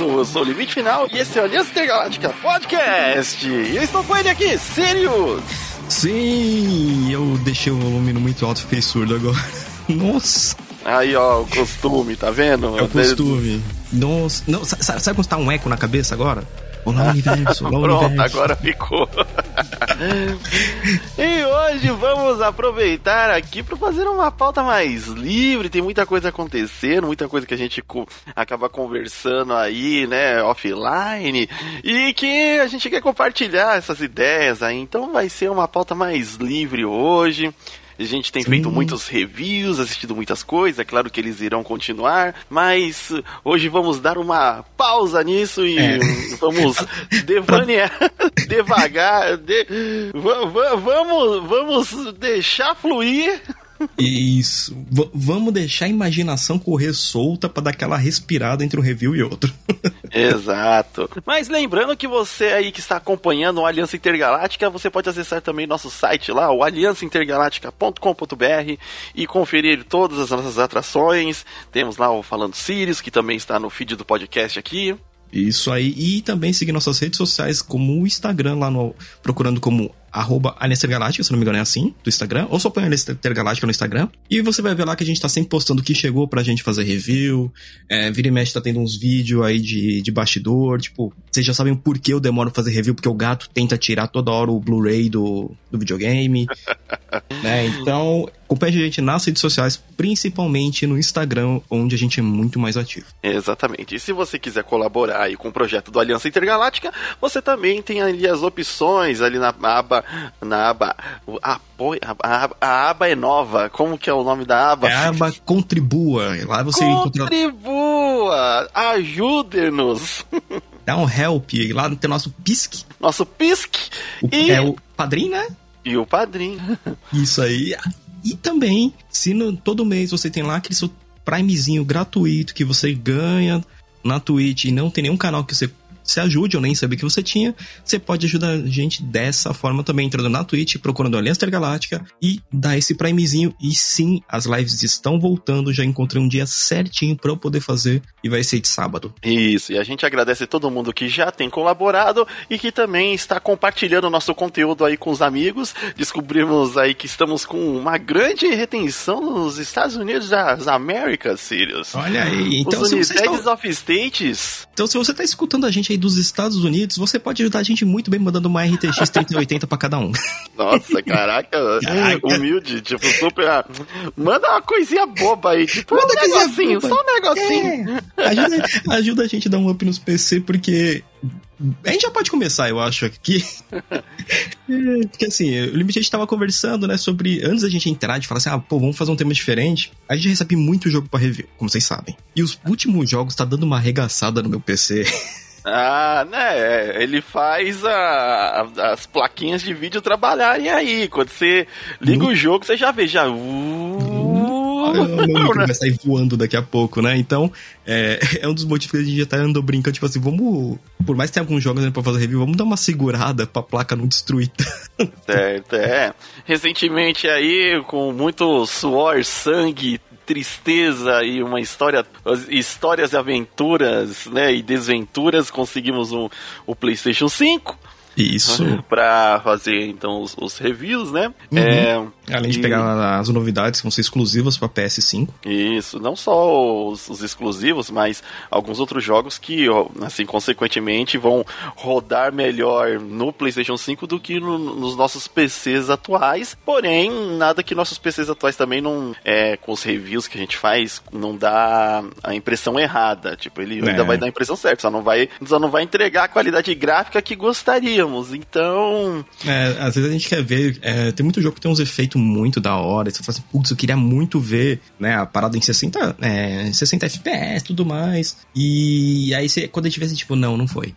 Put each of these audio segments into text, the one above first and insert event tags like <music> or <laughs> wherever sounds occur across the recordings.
Eu sou o Limite Final e esse é o Aliança Intergaláctica Podcast. E eu estou com ele aqui, Sirius. Sim, eu deixei o volume muito alto e fiquei surdo agora. <laughs> Nossa. Aí, ó, o costume, tá vendo? É o costume. Nossa. Não, sabe, sabe quando tá um eco na cabeça agora? Olá, <laughs> universo. Olá, Pronto, universo. agora ficou. <laughs> e hoje vamos aproveitar aqui para fazer uma pauta mais livre. Tem muita coisa acontecendo, muita coisa que a gente co acaba conversando aí, né, offline, e que a gente quer compartilhar essas ideias aí. Então vai ser uma pauta mais livre hoje. A gente tem Sim. feito muitos reviews, assistido muitas coisas, é claro que eles irão continuar, mas hoje vamos dar uma pausa nisso e é. vamos <laughs> devanear <laughs> devagar, de, vamos, vamos deixar fluir isso. V vamos deixar a imaginação correr solta para dar aquela respirada entre um review e outro. <laughs> Exato. Mas lembrando que você aí que está acompanhando o Aliança Intergaláctica, você pode acessar também nosso site lá, o aliançaintergaláctica.com.br e conferir todas as nossas atrações. Temos lá o Falando Sirius, que também está no feed do podcast aqui. Isso aí. E também seguir nossas redes sociais, como o Instagram, lá no. procurando como arroba Galáctica, se não me engano é assim, do Instagram, ou só põe Aliança Galáctica no Instagram, e você vai ver lá que a gente tá sempre postando o que chegou pra gente fazer review, é, vira e mexe tá tendo uns vídeos aí de, de bastidor, tipo, vocês já sabem por que eu demoro fazer review, porque o gato tenta tirar toda hora o Blu-ray do, do videogame, <laughs> né, então acompanhe a gente nas redes sociais, principalmente no Instagram, onde a gente é muito mais ativo. Exatamente, e se você quiser colaborar aí com o projeto do Aliança Intergaláctica, você também tem ali as opções ali na aba na aba apoio, a, a, a, aba é nova. Como que é o nome da aba? É a aba Contribua. Lá você Contribua! Encontra... Ajude-nos! <laughs> Dá um help. Lá tem nosso PISC. Nosso PISC. O, e... É o padrinho, né? E o padrinho. <laughs> Isso aí. E também, se no, todo mês você tem lá aquele seu Primezinho gratuito que você ganha na Twitch e não tem nenhum canal que você se ajude ou nem saber que você tinha, você pode ajudar a gente dessa forma também, entrando na Twitch, procurando a Aliança Intergaláctica e dar esse primezinho. E sim, as lives estão voltando, já encontrei um dia certinho para eu poder fazer e vai ser de sábado. Isso, e a gente agradece todo mundo que já tem colaborado e que também está compartilhando o nosso conteúdo aí com os amigos. Descobrimos aí que estamos com uma grande retenção nos Estados Unidos das Américas, Sirius. Olha aí, então os se está... of States. Então se você está escutando a gente aí dos Estados Unidos, você pode ajudar a gente muito bem mandando uma RTX 3080 para cada um. Nossa, caraca, <laughs> caraca, humilde, tipo, super. Ah, manda uma coisinha boba aí, tipo, manda um negocinho, boba. só um negocinho. É, ajuda, ajuda a gente a dar um up nos PC, porque a gente já pode começar, eu acho, aqui. <laughs> Porque assim, o Limite a gente tava conversando, né, sobre. Antes da gente entrar, de falar assim, ah, pô, vamos fazer um tema diferente. A gente recebe muito jogo para review, como vocês sabem. E os últimos jogos tá dando uma arregaçada no meu PC. <laughs> Ah, né? Ele faz a, a, as plaquinhas de vídeo trabalharem aí. Quando você liga o jogo, você já vê, já. Uh, o vai sair voando daqui a pouco, né? Então, é, <laughs> é um dos motivos que a gente já tá andando brincando, tipo assim, vamos. Por mais que tenha alguns jogos né, pra fazer review, vamos dar uma segurada pra placa não destruir. Certo, é. Recentemente aí, com muito suor, sangue, tristeza e uma história, histórias e aventuras, né, e desventuras, conseguimos um, o PlayStation 5. Isso. <laughs> para fazer então os, os reviews, né? Uhum. É, Além de pegar as novidades que vão ser exclusivas para PS5. Isso, não só os, os, exclusivos, mas alguns outros jogos que, assim, consequentemente vão rodar melhor no PlayStation 5 do que no, nos nossos PCs atuais. Porém, nada que nossos PCs atuais também não, é, com os reviews que a gente faz, não dá a impressão errada. Tipo, ele é. ainda vai dar a impressão certa, só não vai, só não vai entregar a qualidade gráfica que gostaríamos. Então. É, às vezes a gente quer ver. É, tem muito jogo que tem uns efeitos muito da hora. Você fala assim, putz, eu queria muito ver, né, a parada em 60, é, 60 FPS e tudo mais. E aí você, quando a gente vê assim, tipo, não, não foi.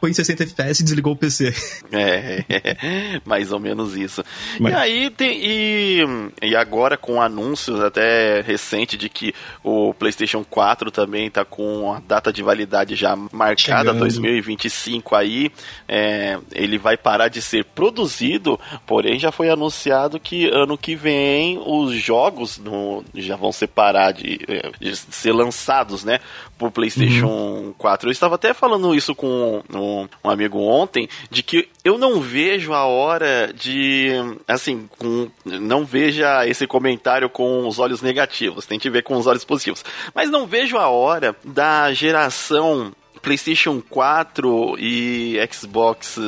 Põe 60 FPS e desligou o PC. É, <laughs> mais ou menos isso. Mas... E aí tem. E, e agora com anúncios até recente de que o PlayStation 4 também tá com a data de validade já marcada, Chegando. 2025 aí. É, ele vai parar de ser produzido, porém já foi anunciado que ano que vem os jogos no, já vão ser parar de, de ser lançados, né? Por PlayStation uhum. 4. Eu estava até falando isso com um, um, amigo ontem, de que eu não vejo a hora de. Assim, com, não veja esse comentário com os olhos negativos, tente ver com os olhos positivos. Mas não vejo a hora da geração PlayStation 4 e Xbox,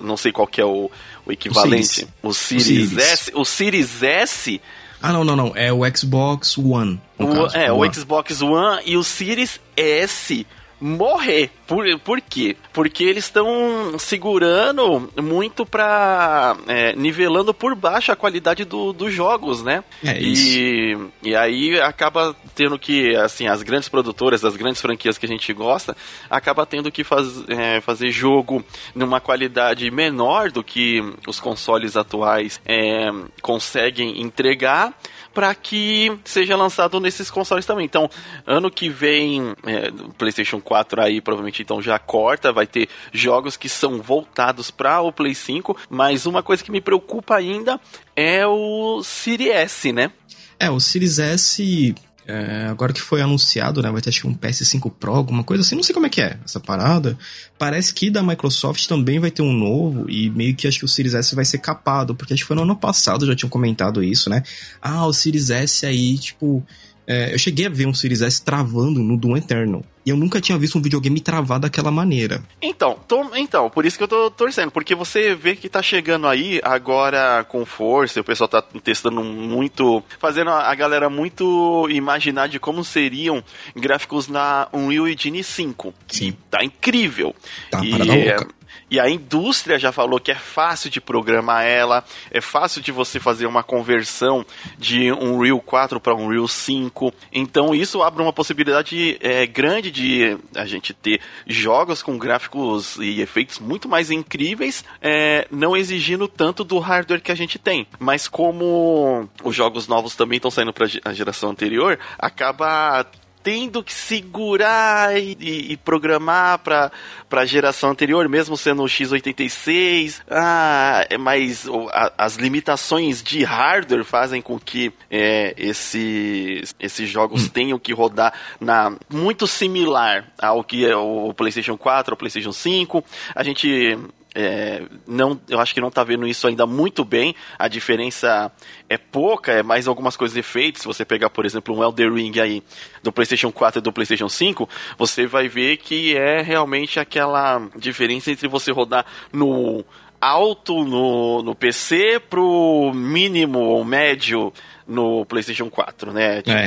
não sei qual que é o, o equivalente, o Series, o Series, S, o Series S? Ah, não, não, não. É o Xbox One. O, caso, é, o, o Xbox One e o Series S morrer. Por, por quê? Porque eles estão segurando muito pra. É, nivelando por baixo a qualidade do, dos jogos, né? É isso. E, e aí acaba tendo que, assim, as grandes produtoras, as grandes franquias que a gente gosta, acaba tendo que faz, é, fazer jogo numa qualidade menor do que os consoles atuais é, conseguem entregar para que seja lançado nesses consoles também. Então, ano que vem, é, PlayStation 4 aí provavelmente então já corta, vai ter jogos que são voltados para o Play 5, mas uma coisa que me preocupa ainda é o Series S, né? É, o Series S é, agora que foi anunciado, né? Vai ter acho que um PS5 Pro, alguma coisa assim. Não sei como é que é essa parada. Parece que da Microsoft também vai ter um novo. E meio que acho que o Series S vai ser capado. Porque acho que foi no ano passado, já tinham comentado isso, né? Ah, o Series S aí, tipo. É, eu cheguei a ver um Series S travando no Doom Eternal. E eu nunca tinha visto um videogame travar daquela maneira. Então, tô, então, por isso que eu tô torcendo, porque você vê que tá chegando aí agora com força, o pessoal tá testando muito, fazendo a galera muito imaginar de como seriam gráficos na Unreal Engine 5. Sim. Tá incrível. Tá, e, louca. E a indústria já falou que é fácil de programar ela, é fácil de você fazer uma conversão de um Unreal 4 para um Unreal 5. Então isso abre uma possibilidade é, grande de a gente ter jogos com gráficos e efeitos muito mais incríveis, é, não exigindo tanto do hardware que a gente tem. Mas como os jogos novos também estão saindo para a geração anterior, acaba tendo que segurar e, e, e programar para a geração anterior, mesmo sendo o x86. Ah, é, mas a, as limitações de hardware fazem com que é, esses, esses jogos hum. tenham que rodar na muito similar ao que é o PlayStation 4, o PlayStation 5. A gente é, não, eu acho que não está vendo isso ainda muito bem. A diferença é pouca, é mais algumas coisas efeitos. Se você pegar, por exemplo, um Elder Ring aí do PlayStation 4 e do PlayStation 5, você vai ver que é realmente aquela diferença entre você rodar no alto no, no PC pro mínimo ou médio no PlayStation 4, né? Tipo,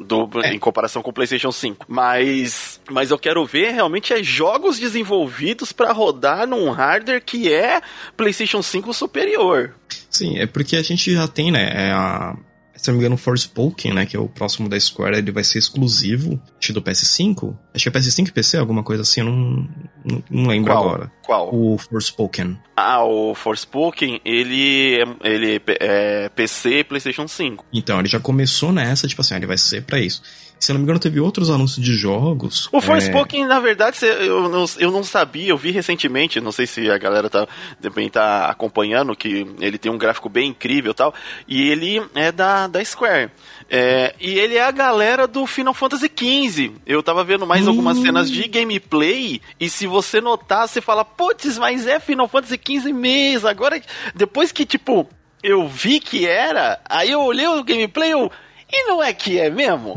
é. Do, é. em comparação com o PlayStation 5. Mas, mas eu quero ver realmente é jogos desenvolvidos para rodar num hardware que é PlayStation 5 superior. Sim, é porque a gente já tem, né? É a se não me engano, Forspoken, né, que é o próximo da Square, ele vai ser exclusivo, do PS5. Acho que é PS5 e PC, alguma coisa assim, eu não, não, não lembro Qual? agora. Qual? O Forspoken. Ah, o Forspoken, ele, é, ele é PC e PlayStation 5. Então, ele já começou nessa, tipo assim, ele vai ser para isso. Se não me engano, teve outros anúncios de jogos. O Forspoken, é... na verdade, eu não, eu não sabia, eu vi recentemente, não sei se a galera tá, também tá acompanhando, que ele tem um gráfico bem incrível e tal, e ele é da, da Square. É, e ele é a galera do Final Fantasy XV. Eu tava vendo mais hum. algumas cenas de gameplay, e se você notar, você fala, putz, mas é Final Fantasy XV mesmo. Agora, depois que, tipo, eu vi que era, aí eu olhei o gameplay, eu e não é que é mesmo?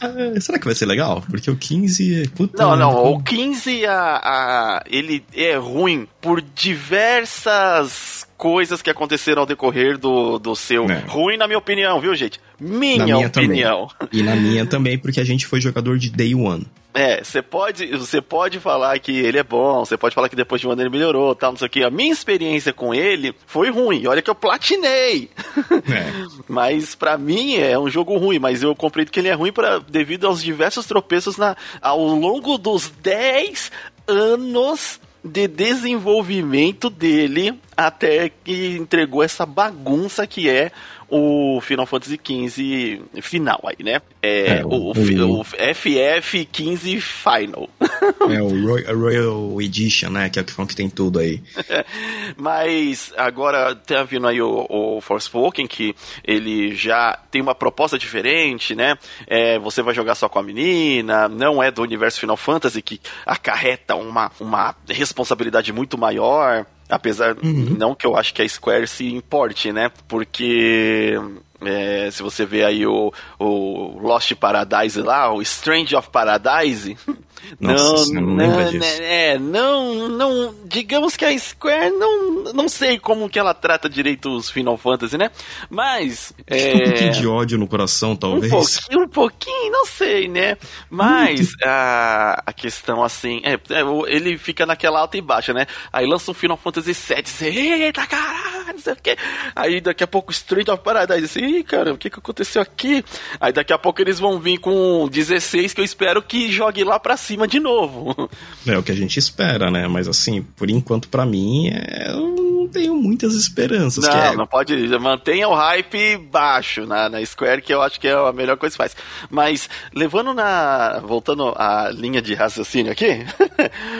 Ah, <laughs> será que vai ser legal? Porque o 15 é. Puta não, não. O 15 a, a, ele é ruim por diversas coisas que aconteceram ao decorrer do, do seu. É. Ruim, na minha opinião, viu, gente? Minha, minha opinião. Também. E na minha <laughs> também, porque a gente foi jogador de Day One. É, você pode, você pode falar que ele é bom, você pode falar que depois de um ano ele melhorou, tal, não sei o que. A minha experiência com ele foi ruim. Olha que eu platinei. É. <laughs> mas para mim é um jogo ruim, mas eu compreendo que ele é ruim devido aos diversos tropeços na, ao longo dos 10 anos de desenvolvimento dele até que entregou essa bagunça que é o Final Fantasy XV final aí, né? É, é o, o, o, o, FF15 Final. <laughs> é o Royal, Royal Edition, né? Que é o que que tem tudo aí. <laughs> Mas agora tá vindo aí o, o Forspoken, que ele já tem uma proposta diferente, né? É, você vai jogar só com a menina, não é do universo Final Fantasy, que acarreta uma, uma responsabilidade muito maior. Apesar, uhum. não que eu acho que a Square se importe, né? Porque é, se você vê aí o, o Lost Paradise lá, o Strange of Paradise, <laughs> Nossa, não, não, não, né, é, não, não, digamos que a Square não, não sei como que ela trata direito os Final Fantasy, né? Mas é, um pouquinho de ódio no coração, talvez. Um pouquinho, um pouquinho, não sei, né? Mas a, a questão assim, é, é, ele fica naquela alta e baixa, né? Aí lança um Final Fantasy VII, você, eita caralho, não sei o quê. Aí daqui a pouco Street of Paradise, assim, ih, cara, o que que aconteceu aqui? Aí daqui a pouco eles vão vir com 16 que eu espero que jogue lá pra cima de novo. É o que a gente espera, né? Mas assim, por enquanto, para mim, é... eu não tenho muitas esperanças. Não, é... não pode. Mantenha o hype baixo na, na Square, que eu acho que é a melhor coisa que faz. Mas, levando na. Voltando à linha de raciocínio aqui,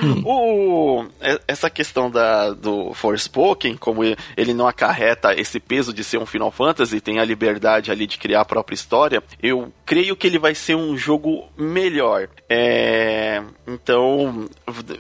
hum. <laughs> o, essa questão da, do Forspoken, como ele não acarreta esse peso de ser um Final Fantasy, tem a liberdade ali de criar a própria história, eu creio que ele vai ser um jogo melhor. É, então,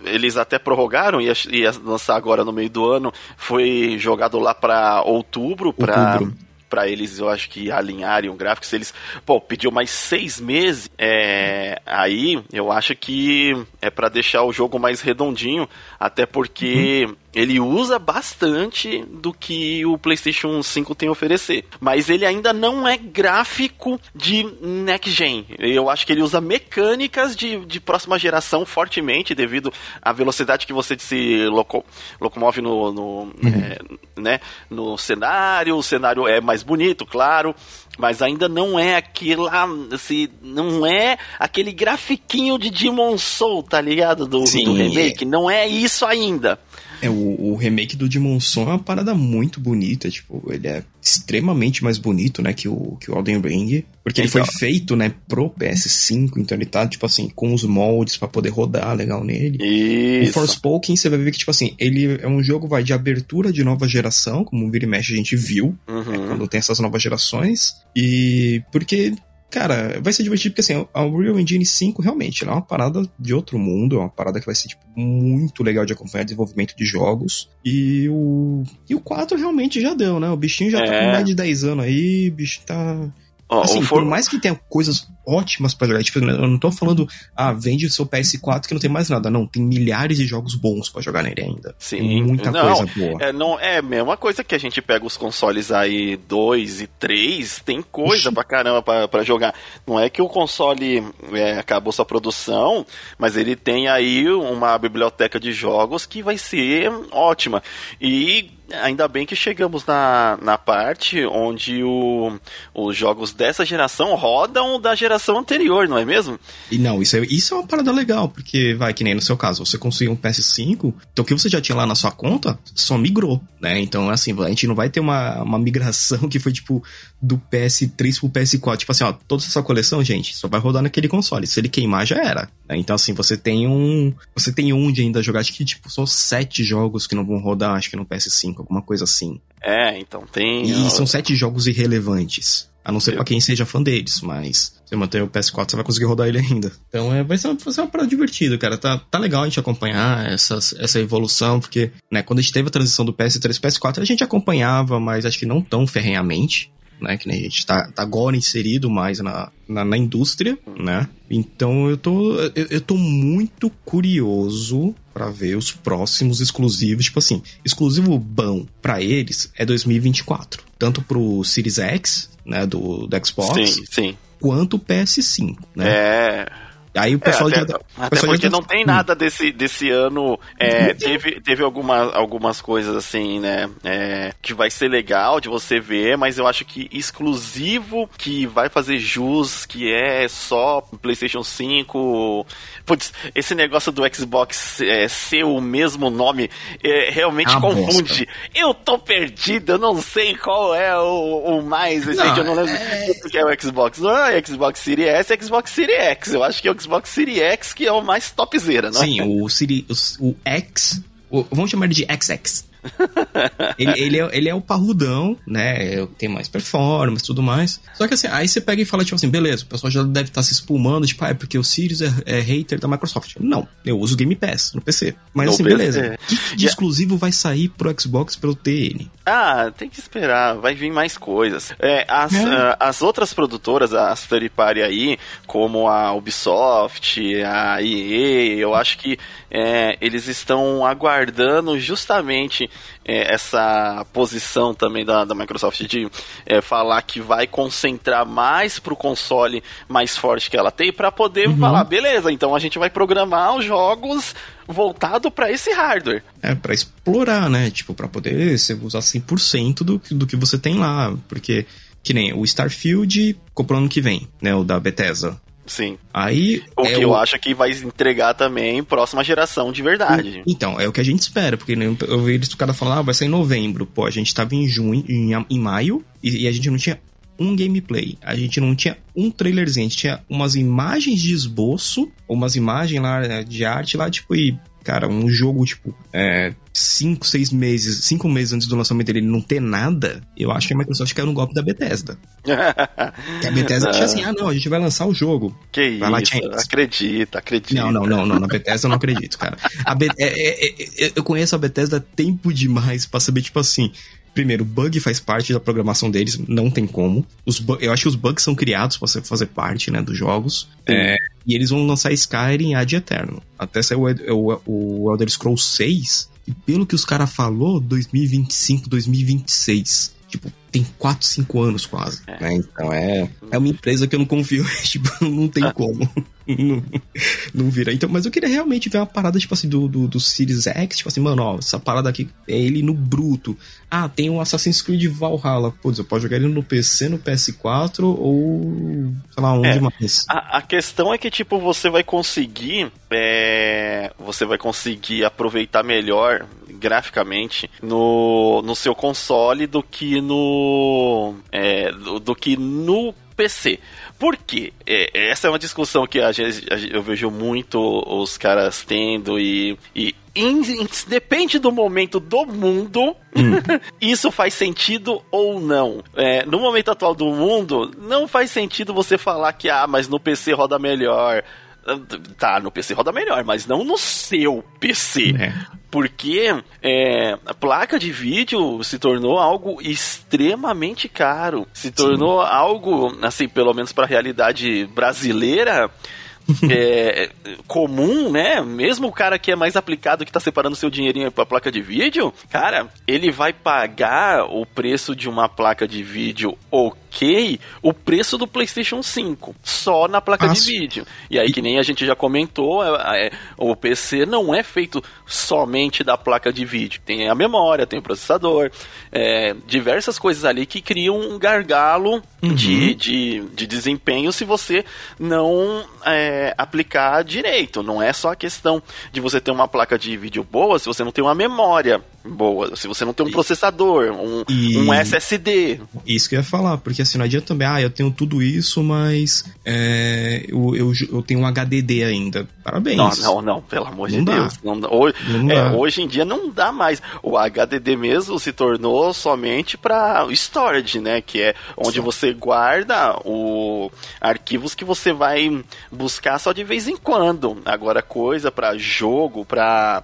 eles até prorrogaram, ia, ia lançar agora no meio do ano, foi jogado lá para outubro, para para eles, eu acho que alinharem o gráfico. Se eles, pô, pediu mais seis meses, é, aí eu acho que é para deixar o jogo mais redondinho, até porque uhum ele usa bastante do que o PlayStation 5 tem a oferecer. Mas ele ainda não é gráfico de next gen. Eu acho que ele usa mecânicas de, de próxima geração fortemente, devido à velocidade que você se loco, locomove no, no, uhum. é, né, no cenário. O cenário é mais bonito, claro mas ainda não é aquela, assim, não é aquele grafiquinho de Demon Soul, tá ligado? Do, Sim, do remake, é. não é isso ainda. É, o, o, remake do Demon Soul é uma parada muito bonita, tipo, ele é extremamente mais bonito, né, que o, que o Elden Ring, porque ele foi feito, né, pro PS5, então ele tá, tipo assim, com os moldes para poder rodar legal nele. Isso. O Forspoken, você vai ver que, tipo assim, ele é um jogo, vai, de abertura de nova geração, como o Vira e Mexe a gente viu, né, uhum. né, quando tem essas novas gerações, e porque Cara, vai ser divertido porque assim, a Unreal Engine 5 realmente é uma parada de outro mundo, é uma parada que vai ser tipo, muito legal de acompanhar o desenvolvimento de jogos. E o e o 4 realmente já deu, né? O bichinho já é. tá com mais de 10 anos aí, o bicho tá Oh, assim, for... por mais que tenha coisas ótimas para jogar, tipo, eu não tô falando, ah, vende o seu PS4 que não tem mais nada. Não, tem milhares de jogos bons para jogar nele ainda. Sim. Tem muita não, coisa boa. É, não, é a mesma coisa que a gente pega os consoles aí 2 e 3, tem coisa pra caramba pra, pra jogar. Não é que o console é, acabou sua produção, mas ele tem aí uma biblioteca de jogos que vai ser ótima. E ainda bem que chegamos na, na parte onde o, os jogos dessa geração rodam da geração anterior, não é mesmo? E não, isso é, isso é uma parada legal, porque vai que nem no seu caso, você conseguiu um PS5, então o que você já tinha lá na sua conta só migrou, né? Então, assim, a gente não vai ter uma, uma migração <laughs> que foi tipo do PS3 pro PS4. Tipo assim, ó, toda essa coleção, gente, só vai rodar naquele console. Se ele queimar, já era. Né? Então, assim, você tem um. Você tem onde ainda jogar. Acho que, tipo, são sete jogos que não vão rodar, acho que no PS5, alguma coisa assim. É, então tem. E são sete jogos irrelevantes. A não ser pra quem seja fã deles, mas se manter o PS4, você vai conseguir rodar ele ainda. Então é, vai, ser uma, vai ser uma parada divertida, cara. Tá, tá legal a gente acompanhar essa, essa evolução, porque, né, quando a gente teve a transição do PS3 pro PS4, a gente acompanhava, mas acho que não tão ferrenhamente né? Que nem a gente tá, tá agora inserido mais na, na, na, indústria, né? Então eu tô, eu, eu tô muito curioso para ver os próximos exclusivos. Tipo assim, exclusivo bom para eles é 2024. Tanto pro Series X, né? Do, do Xbox. Sim, sim. Quanto o PS5, né? É. Aí o pessoal é, até, já, até pessoal porque já... não tem nada desse, desse ano. É, teve teve alguma, algumas coisas assim, né? É, que vai ser legal de você ver, mas eu acho que exclusivo que vai fazer jus, que é só PlayStation 5. Putz, esse negócio do Xbox é, ser o mesmo nome é, realmente Ah, confunde. bosta. Eu tô perdido, eu não sei qual é o, o mais Não, eu não lembro o que é o Xbox. É Xbox Series S, é Xbox Series X. Eu acho que é o Xbox Series X que é o mais topzera, não é? Sim, o, Siri, o, o X. o- vamos chamar ele de XX. <laughs> ele, ele, é, ele é o parrudão, né? Tem mais performance e tudo mais. Só que assim, aí você pega e fala, tipo assim, beleza, o pessoal já deve estar se espumando, tipo, ah, é porque o Sirius é, é hater da Microsoft. Não, eu uso Game Pass no PC. Mas No assim, PC. beleza. O que, de exclusivo vai sair pro Xbox pra eu ter ele? Ah, tem que esperar, vai vir mais coisas. É, as, É. ah, as outras produtoras, as third party aí, como a Ubisoft, a EA, eu acho que é, eles estão aguardando justamente é, essa posição também da, da Microsoft de é, falar que vai concentrar mais pro console mais forte que ela tem para poder falar, beleza, então a gente vai programar os jogos voltado para esse hardware. É, pra explorar, né? Tipo, pra poder você usar 100% do, que- do que você tem lá. Porque, que nem o Starfield comprou ano que vem, né? O da Bethesda. Sim. Aí. O é que eu acho que vai entregar também próxima geração de verdade. Então, é o que a gente espera, porque eu vi eles o cara falar, ah, vai sair em novembro. Pô, a gente tava em junho, em, em maio, e, e a gente não tinha um gameplay. A gente não tinha um trailerzinho, a gente tinha umas imagens de esboço, umas imagens lá né, de arte lá, tipo, e, cara, um jogo, tipo, é, cinco, seis meses, cinco meses antes do lançamento dele não ter nada, eu acho que a Microsoft caiu no golpe da Bethesda. <laughs> Que a Bethesda tinha assim, ah, não, a gente vai lançar o jogo. Que Vai isso, acredita, acredita. Não, não, não, não. Na Bethesda eu não acredito, cara. A Be- é- é- é- eu conheço a Bethesda há tempo demais pra saber, tipo assim. Primeiro, o bug faz parte da programação deles, não tem como. Os eu acho que os bugs são criados pra você fazer parte, né, dos jogos. É, e eles vão lançar Skyrim ad eterno. Até sair o, o, o Elder Scrolls 6. E pelo que os caras falou, 2025, 2026. Tipo, tem 4, 5 anos quase. né? Então é, é uma empresa que eu não confio. <laughs> tipo, não tem <laughs> como. Não, <laughs> não vira. Então, mas eu queria realmente ver uma parada, tipo assim, do, do, do Series X, tipo assim, mano, ó, essa parada aqui é ele no bruto. Ah, tem o Assassin's Creed Valhalla. Putz, eu posso jogar ele no PC, no PS4 ou. sei lá, onde É. mais. A, a questão é que, tipo, você vai conseguir. é, você vai conseguir aproveitar melhor graficamente no, no seu console do que no. é, do, do que no PC. Por quê? É, essa é uma discussão que a gente, a gente- eu vejo muito os caras tendo e. e in- in- depende do momento do mundo, <laughs> isso faz sentido ou não. É, no momento atual do mundo, não faz sentido você falar que, ah, mas no PC roda melhor. Tá, no PC roda melhor, mas não no seu PC. É. Porque é, a placa de vídeo se tornou algo extremamente caro. Se tornou algo, assim, pelo menos para a realidade brasileira. <laughs> é, comum, né? Mesmo o cara que é mais aplicado, que tá separando seu dinheirinho pra placa de vídeo, cara, ele vai pagar o preço de uma placa de vídeo ok, o preço do PlayStation 5, só na placa de Fácil. vídeo. E aí, que nem a gente já comentou, é- é, o PC não é feito somente da placa de vídeo. Tem a memória, tem o processador, é, diversas coisas ali que criam um gargalo de, de, de desempenho se você não é, aplicar direito. Não é só a questão de você ter uma placa de vídeo boa se você não tem uma memória boa, se você não tem um processador, um, E- um SSD. Isso que eu ia falar, porque assim, não adianta também, ah, eu tenho tudo isso, mas é, eu, eu, eu tenho um HDD ainda. Parabéns. Não, não, não, pelo amor de Não dá. Deus. Não. Hoje, é, hoje em dia não dá mais. O HDD mesmo se tornou somente para storage, né? Que é onde Só. você guarda o arquivos que você vai buscar só de vez em quando. Agora coisa para jogo, para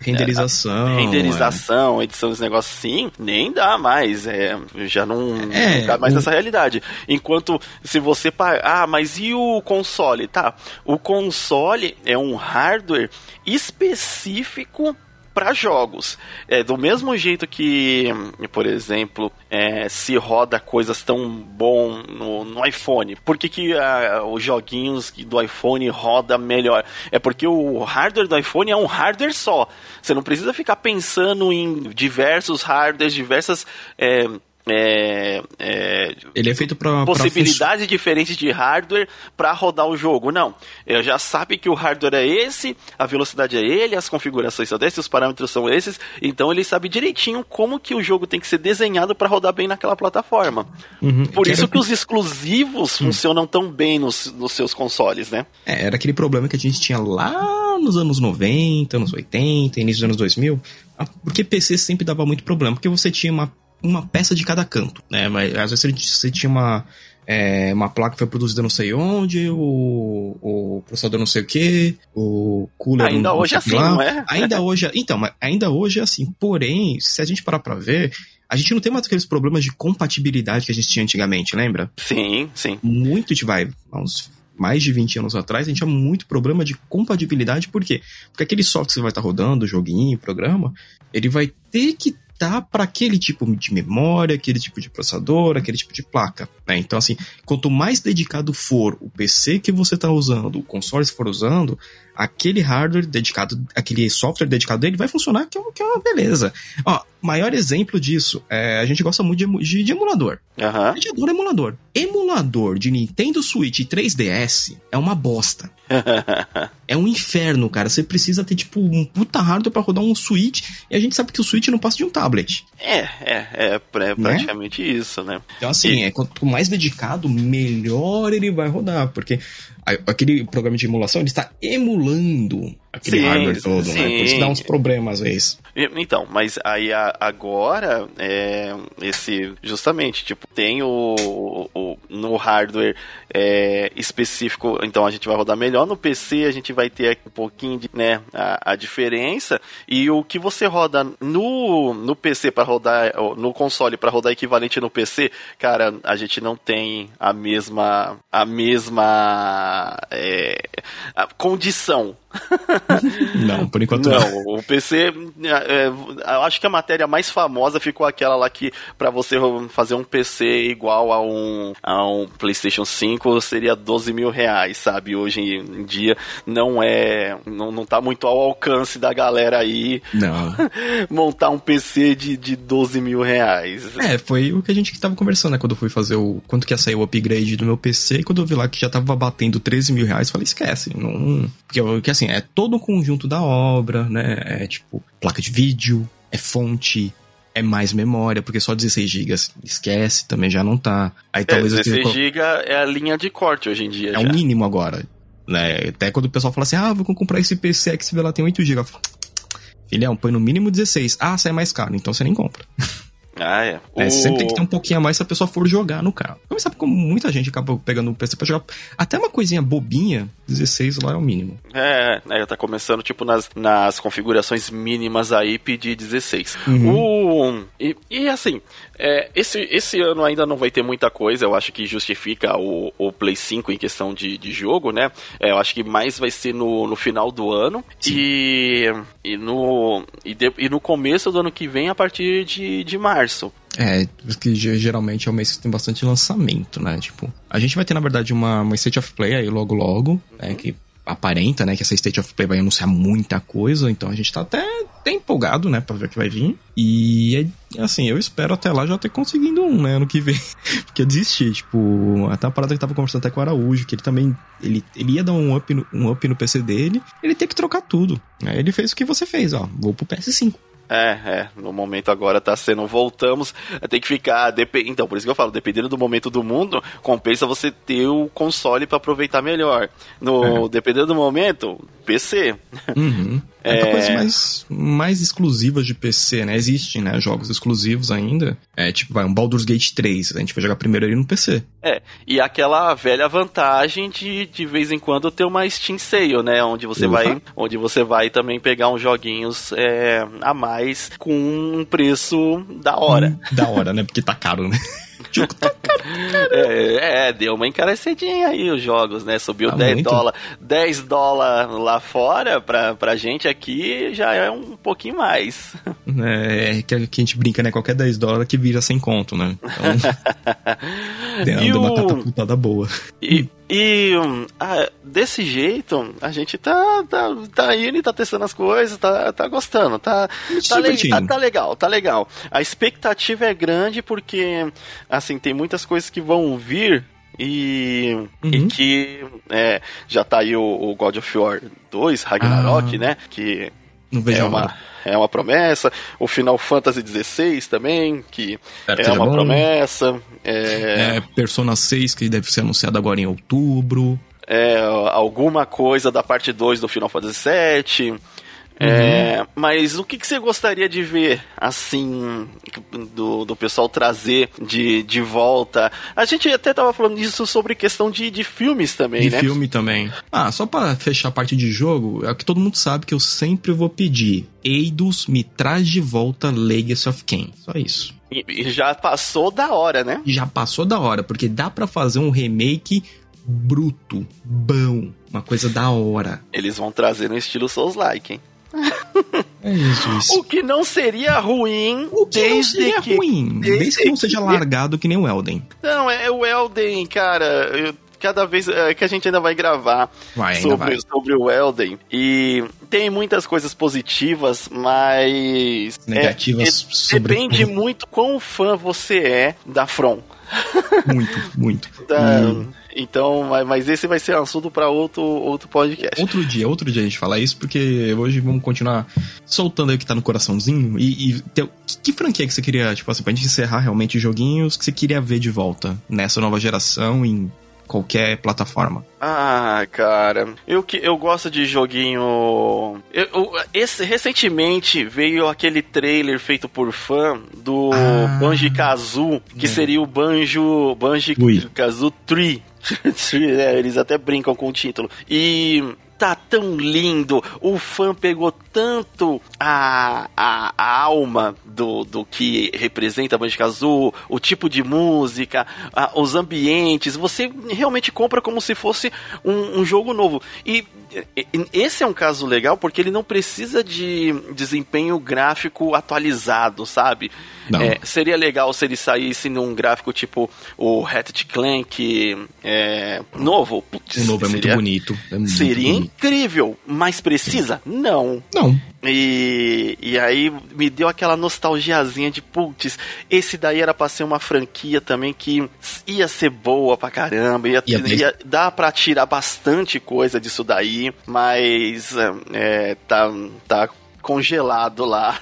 Renderização. Renderização, edição dos negócios assim, nem dá mais. É, já não, É, não dá mais o- essa realidade. Enquanto se você. Ah, mas e o console? Tá. O console é um hardware específico para jogos. É, do mesmo jeito que, por exemplo, é, se roda coisas tão bom no, no iPhone, por que, que uh, os joguinhos do iPhone roda melhor? É porque o hardware do iPhone é um hardware só. Você não precisa ficar pensando em diversos hardwares, diversas. É, é, é, ele é feito para possibilidades pra... diferentes de hardware para rodar o jogo. Não, eu já sabe que o hardware é esse, a velocidade é ele, as configurações são essas, os parâmetros são esses. Então ele sabe direitinho como que o jogo tem que ser desenhado para rodar bem naquela plataforma. Uhum, Por que isso era... que os exclusivos uhum. funcionam tão bem nos, nos seus consoles, né? É, era aquele problema que a gente tinha lá nos anos 90, anos 80, início dos anos 2000, porque PC sempre dava muito problema, porque você tinha uma uma peça de cada canto, né? Mas às vezes você tinha uma, é, uma placa que foi produzida não sei onde, o, o processador não sei o que, o cooler ainda não, hoje é assim, lá. não é? Ainda hoje, então, ainda hoje é assim. Porém, se a gente parar para ver, a gente não tem mais aqueles problemas de compatibilidade que a gente tinha antigamente, lembra? Sim, sim. Muito de vai, uns mais de 20 anos atrás, a gente tinha muito problema de compatibilidade, por quê? Porque aquele software que você vai estar rodando, joguinho, programa, ele vai ter que tá para aquele tipo de memória, aquele tipo de processador, aquele tipo de placa. Né? Então, assim, quanto mais dedicado for o PC que você está usando, o console que for usando, aquele hardware dedicado, aquele software dedicado dele vai funcionar, que é, que é uma beleza. Ó, maior exemplo disso, é, a gente gosta muito de, de, de emulador. Uhum. A gente adora emulador. Emulador de Nintendo Switch e 3DS é uma bosta. <laughs> é um inferno, cara. Você precisa ter, tipo, um puta hardware pra rodar um Switch, e a gente sabe que o Switch não passa de um tablet. É, é, é, é né? praticamente né? isso, né? Então, assim, e... é, quanto mais dedicado, melhor ele vai rodar, porque aquele programa de emulação, ele está emulando aquele sim, hardware todo, sim. né? Por isso dá uns problemas às vezes. Então, mas aí agora, é, esse, justamente, tipo, tem o, o no hardware é, específico, então a gente vai rodar melhor, no PC a gente vai ter um pouquinho de, né, a, a diferença, e o que você roda no, no PC para rodar, no console para rodar equivalente no PC, cara, a gente não tem a mesma, a mesma é, a condição <laughs> não, por enquanto não. não. O PC, é, eu acho que a matéria mais famosa ficou aquela lá que para você fazer um PC igual a um, a um PlayStation 5 seria 12 mil reais, sabe? Hoje em dia não é, não, não tá muito ao alcance da galera aí. Não. <laughs> montar um PC de, de 12 mil reais. É, foi o que a gente tava conversando, né? Quando eu fui fazer o. Quanto que ia sair o upgrade do meu PC, e quando eu vi lá que já tava batendo 13 mil reais, falei, esquece. Não. Porque, porque assim, é todo o conjunto da obra, né? É tipo placa de vídeo, é fonte, é mais memória, porque só 16 GB esquece, também já não tá. Aí é, talvez 16 GB é a linha de corte hoje em dia. É o mínimo agora. Né? Até quando o pessoal fala assim: ah, vou comprar esse PC que se vê lá tem 8 GB. Filhão, põe no mínimo 16. Ah, sai mais caro, então você nem compra. <laughs> Ah, é. é o... Sempre tem que ter um pouquinho a mais se a pessoa for jogar no carro. Como sabe como muita gente acaba pegando o PC pra jogar. Até uma coisinha bobinha, 16 lá é o mínimo. É, é tá começando, tipo, nas, nas configurações mínimas aí, pedir 16. Uhum. O, e, e assim, é, esse, esse ano ainda não vai ter muita coisa, eu acho que justifica o, o Play 5 em questão de, de jogo, né? É, eu acho que mais vai ser no, no final do ano e, e, no, e, de, e no começo do ano que vem, a partir de, de março. É, porque geralmente é o mês que tem bastante lançamento, né? Tipo, a gente vai ter, na verdade, uma, uma State of Play aí logo logo, né? uhum. né? Que aparenta, né, que essa State of Play vai anunciar muita coisa, então a gente tá até, até empolgado, né, pra ver o que vai vir. E, assim, eu espero até lá já ter conseguido um, né, ano que vem. <laughs> Porque eu desisti, tipo, até a parada que eu tava conversando até com o Araújo, que ele também, ele, ele ia dar um up, no, um up no PC dele, ele tem que trocar tudo. Aí ele fez o que você fez, ó, vou pro PS5. É, é. No momento agora tá sendo. Voltamos. Tem que ficar. Dep... Então, por isso que eu falo, dependendo do momento do mundo, compensa você ter o console para aproveitar melhor. No, é. Dependendo do momento, PC. Uhum. É, é coisas mais, mais exclusivas de PC, né? Existem, né? Jogos exclusivos ainda. É tipo, vai, um Baldur's Gate 3. A gente vai jogar primeiro ali no PC. É, e aquela velha vantagem de de vez em quando ter uma Steam Sale, né? Onde você uhum. vai onde você vai também pegar uns joguinhos é, a mais com um preço da hora. Hum, da hora, né? Porque tá caro, né? <laughs> jogo tá é, é, deu uma encarecidinha aí os jogos, né? Subiu Tá 10 muito. dólares 10 dólares lá fora, pra, pra gente aqui já é um pouquinho mais. É, que, a- que a gente brinca, né? Qualquer 10 dólares que vira sem conto, né? <laughs> Então, E deu uma o- catapultada boa. E, e hum, ah, desse jeito, a gente tá, tá, tá indo e tá testando as coisas, tá, tá gostando, tá, tá, le- tá, tá legal, tá legal. A expectativa é grande porque, assim, tem muitas coisas que vão vir e, e Uhum. que é, já tá aí o, o God of War 2, Ragnarok, Ah. né? Que Não vejo é uma, é uma promessa. O Final Fantasy XVI também, que que é uma bom. promessa. É, É, Persona 6, que deve ser anunciado agora em outubro. é, alguma coisa da parte 2 do Final Fantasy VII. É, mas o que, que você gostaria de ver, assim, do, do pessoal trazer de, de volta? A gente até tava falando disso sobre questão de, de filmes também, De né? filme também. Ah, só pra fechar a parte de jogo, é o que todo mundo sabe que eu sempre vou pedir. Eidos me traz de volta Legacy of Kain. Só isso. E, e já passou da hora, né? Já passou da hora, porque dá pra fazer um remake bruto, bom, uma coisa da hora. Eles vão trazer no estilo Souls-like, hein? É isso, isso. O que não seria ruim O que não desde seria que... ruim, desde que não seja que- largado que nem o Elden. Não, é o Elden, cara. eu- cada vez é, que a gente ainda vai gravar Vai, ainda sobre, vai. sobre o Elden. E tem muitas coisas positivas, mas. Negativas é, sobre- Depende muito quão fã você é da From. Muito, muito. <laughs> Da- Hum. Então, mas, esse vai ser assunto para outro, outro podcast. Outro dia, outro dia a gente fala isso, porque hoje vamos continuar soltando aí o que tá no coraçãozinho. E, e que, que franquia que você queria, tipo assim, pra gente encerrar realmente joguinhos que você queria ver de volta nessa nova geração, em qualquer plataforma? Ah, cara, eu que eu gosto de joguinho. Eu, eu- esse recentemente veio aquele trailer feito por fã do Ah. Banjo Kazoo, que É. seria o Banjo Banjo. Kazoo 3. Né, <laughs> Eles até brincam com o título. E tá tão lindo. O fã pegou tanto a, a, a alma do, do que representa a Banjo Kazoo, o tipo de música, a- os ambientes. Você realmente compra como se fosse um, um jogo novo. E esse é um caso legal porque ele não precisa de desempenho gráfico atualizado, sabe? É, seria legal se ele saísse num gráfico tipo o Ratchet Clank é, novo. Putz, O novo é muito seria- bonito. É muito Seria bonito. incrível, mas precisa? Não. Não. E, e aí me deu aquela nostalgiazinha de putz, esse daí era pra ser uma franquia também que ia ser boa pra caramba, ia, Ia ia dar pra tirar bastante coisa disso daí, mas é, tá, tá congelado lá,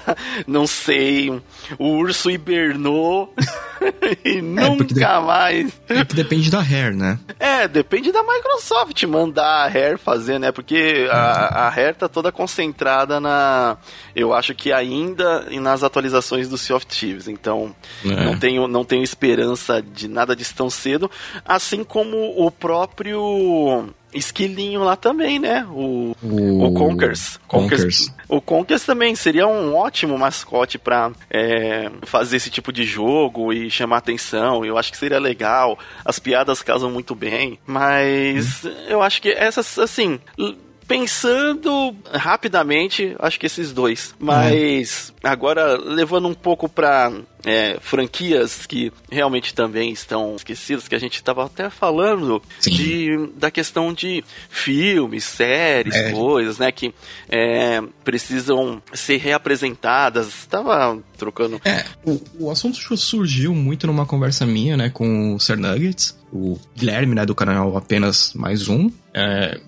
não sei, o urso hibernou <laughs> e porque nunca mais. É que depende da Hair, né? É, depende da Microsoft mandar a Rare fazer, né? Porque a, a Rare tá toda concentrada na. Eu acho que ainda nas atualizações do Sea of Thieves. Então, É. não, tenho, não tenho esperança de nada disso tão cedo. Assim como o próprio esquilinho lá também, né? O, O, o Conkers. Conkers. O Conkers também seria um ótimo mascote pra é, fazer esse tipo de jogo e chamar atenção. Eu acho que seria legal. As piadas casam muito bem. Mas eu acho que essas, assim. Pensando rapidamente, acho que esses dois. Mas agora, levando um pouco pra é, franquias que realmente também estão esquecidas, que a gente estava até falando Sim. de, da questão de filmes, séries, É. coisas, né, que é, precisam ser reapresentadas. Tava trocando. É, o, o assunto surgiu muito numa conversa minha, né, com o Sir Nuggets, o Guilherme, né, do canal Apenas Mais Um. É,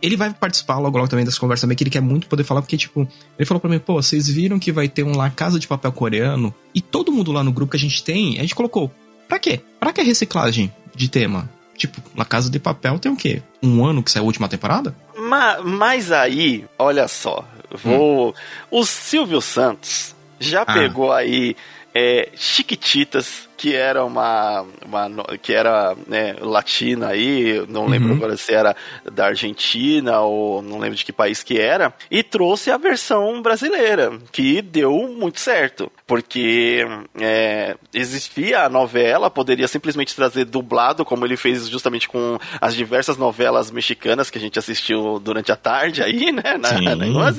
ele vai participar logo logo também dessa conversa também, que ele quer muito poder falar, porque, tipo, ele falou pra mim, pô, vocês viram que vai ter um lá Casa de Papel coreano, e todo mundo lá no grupo que a gente tem, a gente colocou, pra quê? Pra que reciclagem de tema? Tipo, La Casa de Papel tem o quê? Um ano que saiu a última temporada? Ma- mas aí, olha só, vou. O Silvio Santos já Ah. pegou aí é, Chiquititas, que era uma, uma que era né, latina aí, não lembro uhum. agora se era da Argentina ou não lembro de que país que era, e trouxe a versão brasileira, que deu muito certo, porque é, existia a novela, poderia simplesmente trazer dublado, como ele fez justamente com as diversas novelas mexicanas que a gente assistiu durante a tarde aí, né, na, na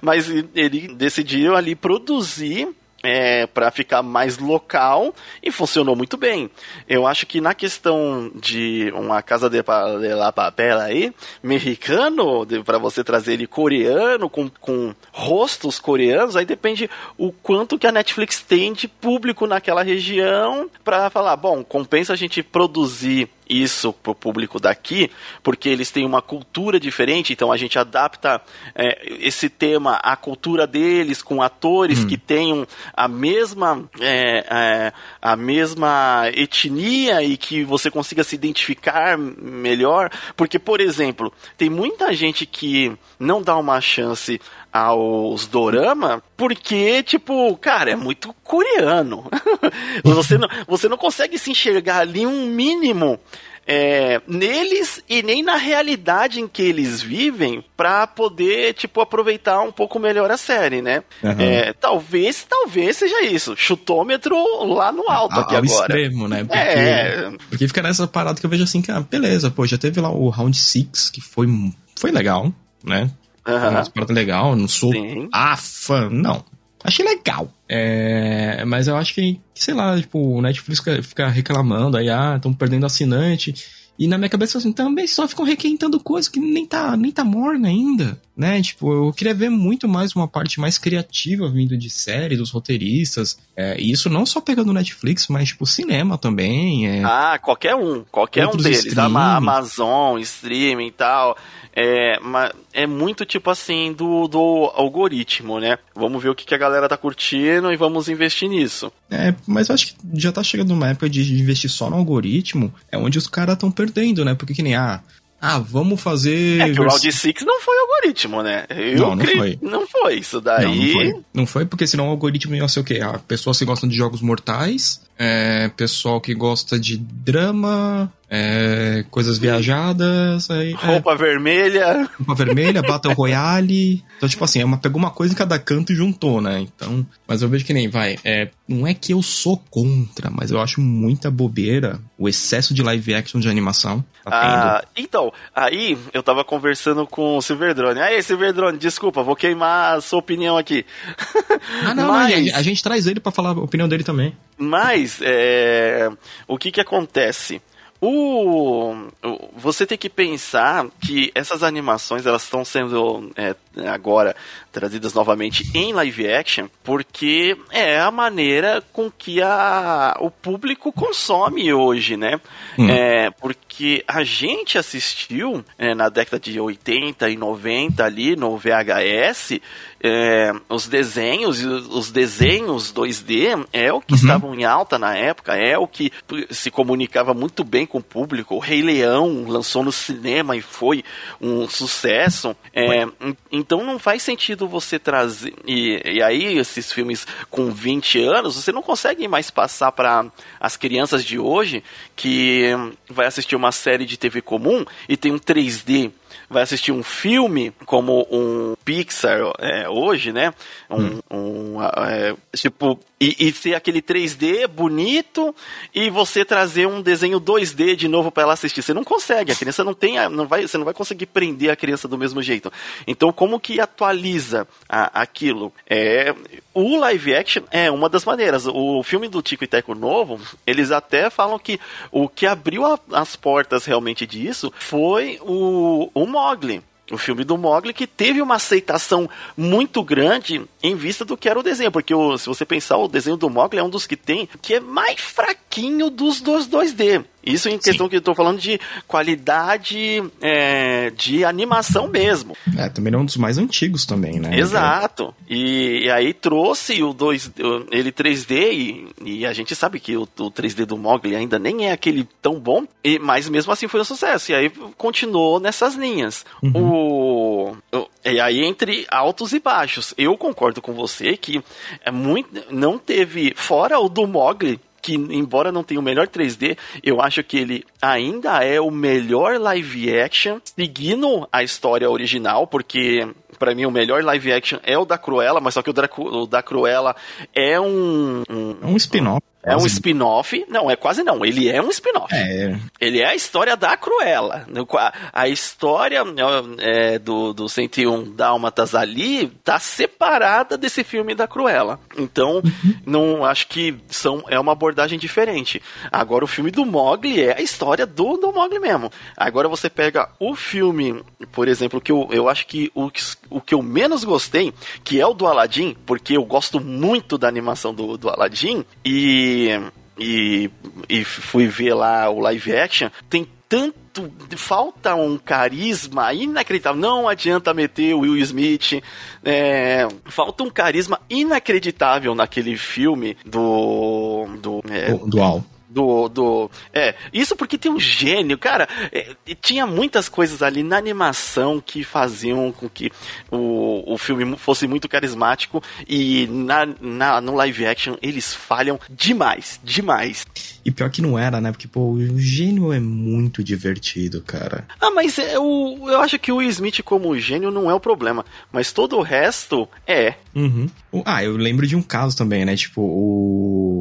mas ele decidiu ali produzir é, para ficar mais local e funcionou muito bem. Eu acho que na questão de uma casa de, de la papel aí, mexicano, para você trazer ele coreano, com, com rostos coreanos, aí depende o quanto que a Netflix tem de público naquela região para falar, bom, compensa a gente produzir isso para o público daqui, porque eles têm uma cultura diferente, então a gente adapta é, esse tema à cultura deles, com atores hum. que tenham a mesma, é, é, a mesma etnia e que você consiga se identificar melhor. Porque, por exemplo, tem muita gente que não dá uma chance aos dorama, porque, tipo, cara, é muito coreano. <laughs> você, não, você não consegue se enxergar ali um mínimo é, neles e nem na realidade em que eles vivem para poder, tipo, aproveitar um pouco melhor a série, né? Uhum. É, talvez, talvez seja isso. Chutômetro lá no alto a, aqui ao agora. extremo, né? Porque, é. Porque fica nessa parada que eu vejo assim, ah, beleza, pô, já teve lá o Round 6, que foi, foi legal, né? Uhum. Parada legal, não sou Sim. a fã, não. Achei legal. É, mas eu acho que, sei lá, tipo, o Netflix fica, fica reclamando aí, ah, estão perdendo assinante. E na minha cabeça, assim, também só ficam requentando coisa que nem tá, nem tá morna ainda, né? Tipo, eu queria ver muito mais uma parte mais criativa vindo de série, dos roteiristas. É, e isso não só pegando Netflix, mas, tipo, cinema também. É... Ah, qualquer um. Qualquer um deles. Streaming. Amazon, streaming e tal. É, é muito tipo assim do, do algoritmo, né? Vamos ver o que, que a galera tá curtindo e vamos investir nisso. É, mas eu acho que já tá chegando uma época de investir só no algoritmo, é onde os caras estão perdendo, né? Porque que nem, ah, ah, vamos fazer. É que o Round 6 não foi algoritmo, né? Eu não, não foi. Não foi. Isso daí. Não, não, foi. não foi, porque senão o algoritmo ia ser o quê? A pessoas que gostam de jogos mortais, é, pessoal que gosta de drama, é, coisas viajadas. Aí, é. roupa é, vermelha. Roupa vermelha, Battle <laughs> Royale. Então, tipo assim, é uma, pegou uma coisa em cada canto e juntou, né? Então. Mas eu vejo que nem, vai. É, não é que eu sou contra, mas eu acho muita bobeira o excesso de live action de animação. Tá ah, então, aí eu tava conversando com o Silverdrone. Aí, Silverdrone, desculpa, vou queimar a sua opinião aqui. Ah, não, mas... não a, a gente traz ele para falar a opinião dele também. Mas, é, o que que acontece? O, você tem que pensar que essas animações elas estão sendo é, agora trazidas novamente em live action porque é a maneira com que a, o público consome hoje, né? Hum. É, porque a gente assistiu é, na década de 80 e 90 ali no VHS é, os desenhos, os desenhos 2D é o que uhum. estavam em alta na época, é o que se comunicava muito bem com o público. O Rei Leão lançou no cinema e foi um sucesso. É, então não faz sentido você trazer. E, e aí, esses filmes com 20 anos, você não consegue mais passar para as crianças de hoje que vai assistir uma série de TV comum e tem um 3D vai assistir um filme como um Pixar é, hoje, né? Um, hum. um é, tipo e, e ser aquele 3D bonito e você trazer um desenho 2D de novo para ela assistir. Você não consegue, a criança não tem, não vai, você não vai conseguir prender a criança do mesmo jeito. Então, como que atualiza a, aquilo? É, o live action é uma das maneiras. O filme do Tico e Teco novo, eles até falam que o que abriu a, as portas realmente disso foi o, o Mogli o filme do Mogli, que teve uma aceitação muito grande em vista do que era o desenho, porque o, se você pensar, o desenho do Mogli é um dos que tem que é mais fraquinho dos, dos 2D. Isso em questão Sim. que eu tô falando de qualidade é, de animação mesmo. É, também é um dos mais antigos também, né? Exato. E, e aí trouxe o 2 ele 3D e, e, a gente sabe que o, o 3D do Mogli ainda nem é aquele tão bom, e, mas mesmo assim foi um sucesso. E aí continuou nessas linhas. Uhum. O o, o, e aí entre altos e baixos. Eu concordo com você que é muito, não teve fora o do Mogli que embora não tenha o melhor 3D, eu acho que ele ainda é o melhor live action, seguindo a história original, porque para mim o melhor live action é o da Cruella, mas só que o da, o da Cruella é um, um, é um spin-off. É um spin-off. Não, é quase não. Ele é um spin-off. É. Ele é a história da Cruella. A história é, do, do 101 Dálmatas ali tá separada desse filme da Cruella. Então, uhum. não acho que são, é uma abordagem diferente. Agora, o filme do Mogli é a história do, do Mogli mesmo. Agora, você pega o filme, por exemplo, que eu, eu acho que o, o que eu menos gostei, que é o do Aladdin, porque eu gosto muito da animação do, do Aladdin, e e, e, fui ver lá o live action, tem tanto. Falta um carisma inacreditável. Não adianta meter o Will Smith. É, falta um carisma inacreditável naquele filme do. Do, é, Dual do, do. É, isso porque tem um gênio, cara. É, tinha muitas coisas ali na animação que faziam com que o, o filme fosse muito carismático e na, na, no live action eles falham demais, demais. E pior que não era, né? Porque, pô, o gênio é muito divertido, cara. Ah, mas é, o, eu acho que o Smith como gênio não é o problema. Mas todo o resto é. Uhum. Ah, eu lembro de um caso também, né? Tipo, o.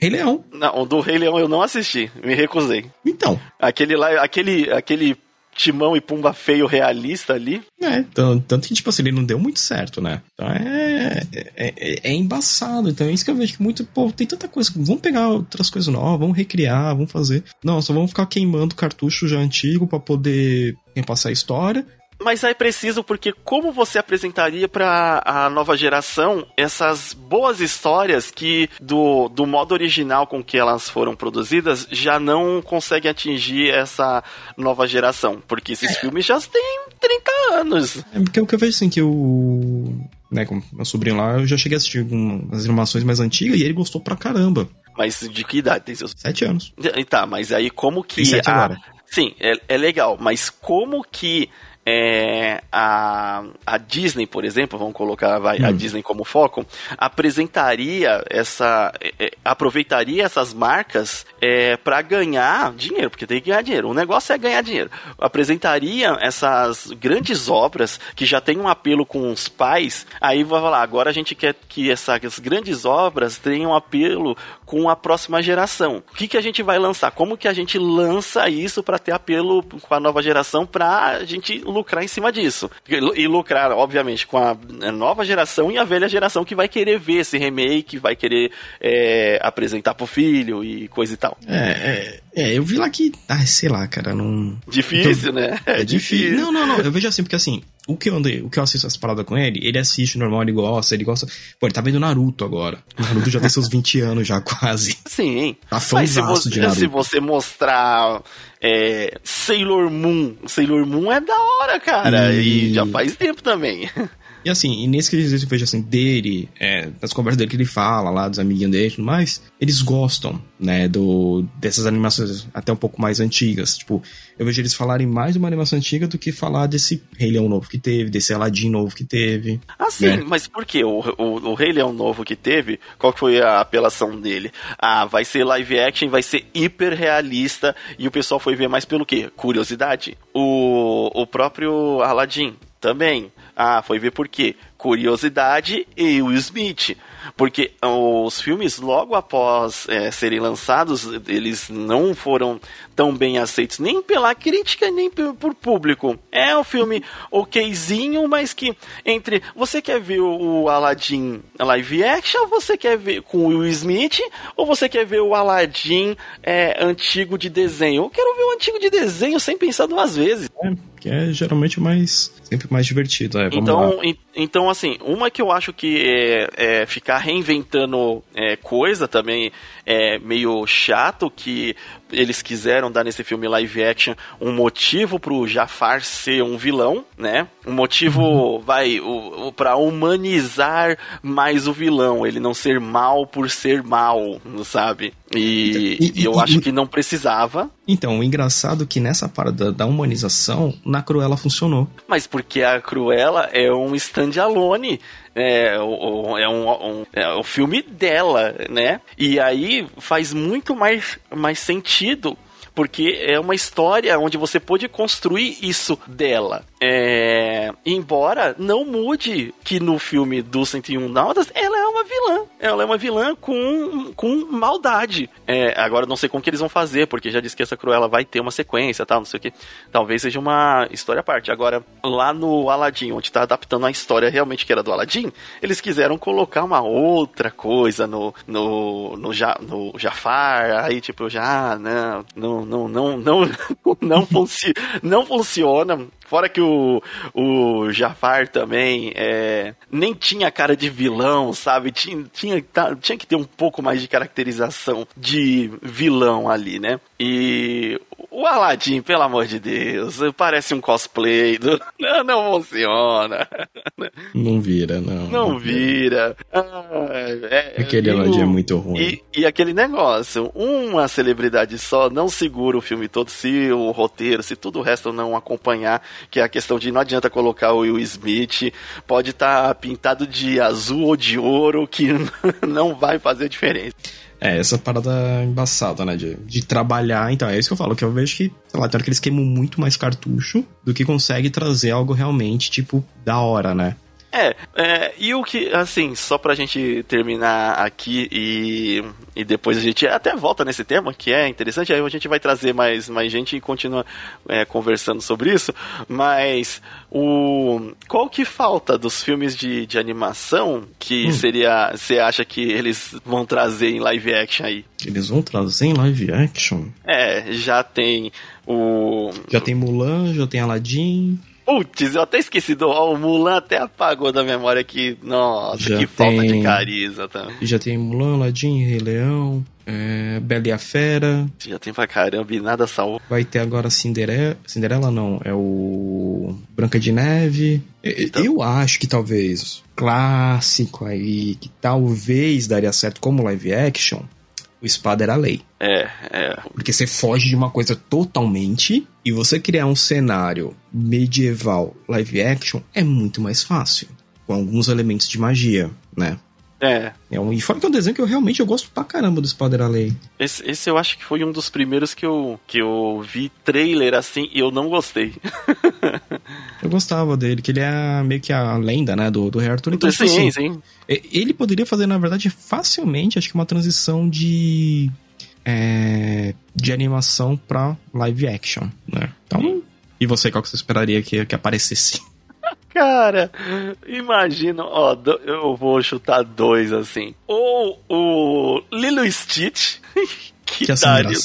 Rei Leão. Não, o do Rei Leão eu não assisti, me recusei. Então. Aquele lá, aquele, aquele Timão e Pumba feio realista ali. É, tanto, tanto que, tipo assim, ele não deu muito certo, né? Então é, é, é, é, embaçado. Então é isso que eu vejo que muito, pô, tem tanta coisa. Vamos pegar outras coisas novas, vamos recriar, vamos fazer. Não, só vamos ficar queimando cartucho já antigo para poder passar a história. Mas é preciso porque como você apresentaria para a nova geração essas boas histórias que do, do modo original com que elas foram produzidas já não conseguem atingir essa nova geração, porque esses é. filmes já têm 30 anos. É porque o que eu vejo assim que o né, com meu sobrinho lá, eu já cheguei a assistir as animações mais antigas e ele gostou pra caramba. Mas de que idade tem seus? Sete anos. Tá, mas aí como que. Tem sete a... agora. Sim, é, é legal, mas como que é, a, a Disney, por exemplo, vamos colocar vai, hum. a Disney como foco, apresentaria essa. É, é aproveitaria essas marcas é, para ganhar dinheiro, porque tem que ganhar dinheiro. O negócio é ganhar dinheiro. Apresentaria essas grandes obras que já têm um apelo com os pais, aí vai falar, agora a gente quer que essas grandes obras tenham um apelo com a próxima geração. O que, que a gente vai lançar? Como que a gente lança isso para ter apelo com a nova geração para a gente lucrar em cima disso. E lucrar, obviamente, com a nova geração e a velha geração que vai querer ver esse remake, vai querer é, apresentar pro filho e coisa e tal. É, é, é eu vi lá que, ah, sei lá, cara, não. Difícil, então, né? É, é difícil. Não, não, não. Eu vejo assim, porque assim, o que eu andei, o que eu assisto as paradas com ele, ele assiste normal, ele gosta, ele gosta. Pô, ele tá vendo Naruto agora. Naruto já tem seus 20 <laughs> anos já, quase. Sim. Tá fãzaço de Naruto. Se você mostrar é, Sailor Moon, Sailor Moon é da hora, cara. E, e já faz tempo também. <laughs> E assim, e nesse que eu vejo assim, dele, é, das conversas dele que ele fala lá, dos amiguinhos dele e tudo mais, eles gostam, né, do, dessas animações até um pouco mais antigas. Tipo, eu vejo eles falarem mais de uma animação antiga do que falar desse Rei Leão novo que teve, desse Aladdin novo que teve. Ah, sim, né? mas por que o, o, o, Rei Leão novo que teve, qual foi a apelação dele? Ah, vai ser live action, vai ser hiper realista, e o pessoal foi ver mais pelo quê? Curiosidade. O, o próprio Aladdin também ah, foi ver por quê? Curiosidade e Will Smith. Porque os filmes, logo após é, serem lançados, eles não foram tão bem aceitos nem pela crítica, nem por público. É um filme okzinho, mas que entre. Você quer ver o Aladdin live action, você quer ver com Will Smith, ou você quer ver o Aladdin é, antigo de desenho? Eu quero ver o antigo de desenho sem pensar duas vezes. É que é geralmente mais sempre mais divertido. É, então, então, assim, uma que eu acho que é, é ficar reinventando é, coisa também é meio chato que eles quiseram dar nesse filme live action um motivo pro Jafar ser um vilão, né? Um motivo, uhum. vai, o, o, pra humanizar mais o vilão, ele não ser mal por ser mal, sabe? E, e, e eu e, acho que não precisava. Então, o engraçado é que nessa parada da humanização, na Cruella funcionou. Mas porque a Cruella é um stand-alone é, é, um, um, é o filme dela, né? E aí faz muito mais, mais sentido porque é uma história onde você pode construir isso dela. É, embora não mude que no filme do 101 Náutas ela é uma vilã. Ela é uma vilã com, com maldade. É, agora não sei como que eles vão fazer, porque já disse que essa Cruella vai ter uma sequência, tal, não sei o que. Talvez seja uma história à parte. Agora, lá no Aladdin, onde tá adaptando a história realmente que era do Aladdin, eles quiseram colocar uma outra coisa no, no, no, ja, no Jafar. Aí, tipo, já, não, não, não, não, <laughs> não, funci não funciona. Fora que o, o Jafar também é, nem tinha cara de vilão, sabe? Tinha, tinha, tá, tinha que ter um pouco mais de caracterização de vilão ali, né? E o Aladdin, pelo amor de Deus, parece um cosplay do... <laughs> Não, não funciona. Não vira, não. Não, vira. Ah, é, aquele Aladdin é muito ruim. E, e, aquele negócio, uma celebridade só não segura o filme todo se o roteiro, se tudo o resto não acompanhar, que é a questão de não adianta colocar o Will Smith, pode estar tá pintado de azul ou de ouro, que <laughs> não vai fazer diferença. É, essa parada embaçada, né? De, de trabalhar. Então, é isso que eu falo, que eu vejo que, sei lá, tem hora que eles queimam muito mais cartucho do que consegue trazer algo realmente, tipo, da hora, né? É, é, e o que, assim, só pra gente terminar aqui e, e depois a gente até volta nesse tema, que é interessante, aí a gente vai trazer mais, mais gente e continua é, conversando sobre isso, mas o qual que falta dos filmes de, de animação que hum. seria, você acha que eles vão trazer em live action aí? Eles vão trazer em live action? É, já tem o... Já tem Mulan, já tem Aladdin... Putz, eu até esqueci do o Mulan até apagou da memória que, nossa, Já que tem... falta de carisma também. Já tem Mulan, Aladdin, Rei Leão, é, Bela e a Fera. Já tem pra caramba e nada salvo. Vai ter agora Cinderela, Cinderela não, é o Branca de Neve. Então... Eu acho que talvez clássico aí, que talvez daria certo como live action, o Espada era lei. É, é. Porque você foge de uma coisa totalmente e você criar um cenário medieval live action é muito mais fácil. Com alguns elementos de magia, né? É. é um, e fora que é um desenho que eu realmente eu gosto pra caramba do Spider Lei. Esse, esse eu acho que foi um dos primeiros que eu, que eu vi trailer assim e eu não gostei. <laughs> eu gostava dele, que ele é meio que a lenda, né, do, do Rei Arthur. Então, sim, assim, sim. Ele poderia fazer, na verdade, facilmente, acho que uma transição de. É, de animação pra live action, né? Então. E você, qual que você esperaria que, que aparecesse? <laughs> Cara, imagina, ó, eu vou chutar dois assim. Ou o Lilo Stitch. <laughs> Que, que, ia daria,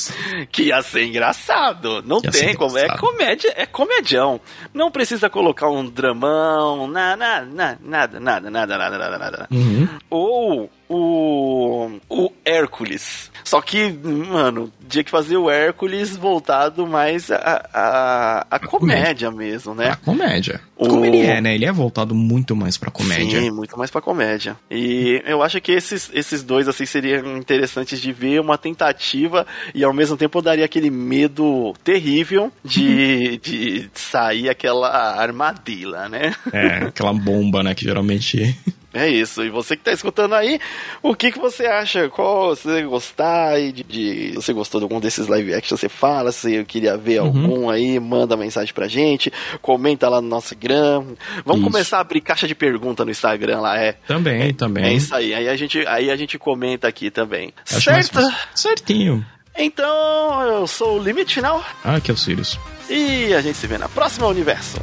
que ia ser engraçado. Não que tem como. É comédia, é comedião. Não precisa colocar um dramão, nada, nada, nada, nada, nada, nada, nada. Uhum. Ou o, o Hércules. Só que, mano, tinha que fazer o Hércules voltado mais a, a, a comédia mesmo, né? A comédia. O... Como ele é, né? Ele é voltado muito mais pra comédia. Sim, muito mais pra comédia. E eu acho que esses, esses dois, assim, seriam interessantes de ver uma tentativa e ao mesmo tempo daria aquele medo terrível de, <laughs> de sair aquela armadilha, né? É, aquela bomba, né? Que geralmente é isso. E você que tá escutando aí, o que, que você acha? Qual você gostar de, de você gostou de algum desses live action? Você fala, se eu queria ver uhum. algum aí, manda mensagem pra gente, comenta lá no nosso Instagram. Vamos isso. começar a abrir caixa de pergunta no Instagram lá, é. Também, é, também. É isso aí. Aí a gente, aí a gente comenta aqui também. Acho certo? Certinho. Então, eu sou o Limite Final. Ah, que é o Sirius. E a gente se vê na próxima Universo.